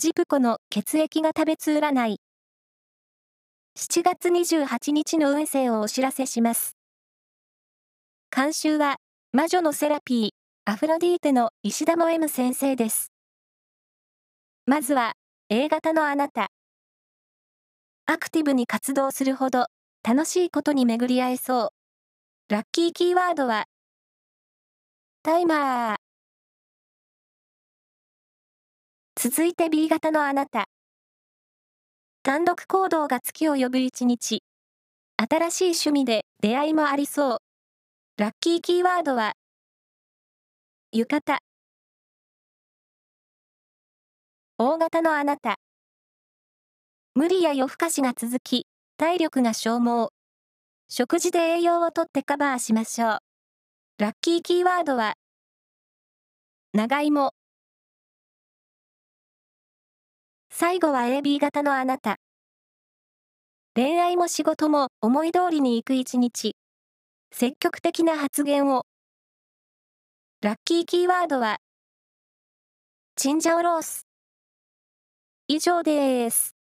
ジプコの血液が食べつ占い。7月28日の運勢をお知らせします。監修は、魔女のセラピー、アフロディーテの石田も M 先生です。まずは、A 型のあなた。アクティブに活動するほど、楽しいことに巡り合えそう。ラッキーキーワードは、タイマー。続いて B 型のあなた。単独行動が月を呼ぶ一日。新しい趣味で出会いもありそう。ラッキーキーワードは、浴衣。大型のあなた。無理や夜更かしが続き、体力が消耗。食事で栄養をとってカバーしましょう。ラッキーキーワードは、長芋。最後は AB 型のあなた。恋愛も仕事も思い通りに行く一日。積極的な発言を。ラッキーキーワードは、チンジャオロース。以上です。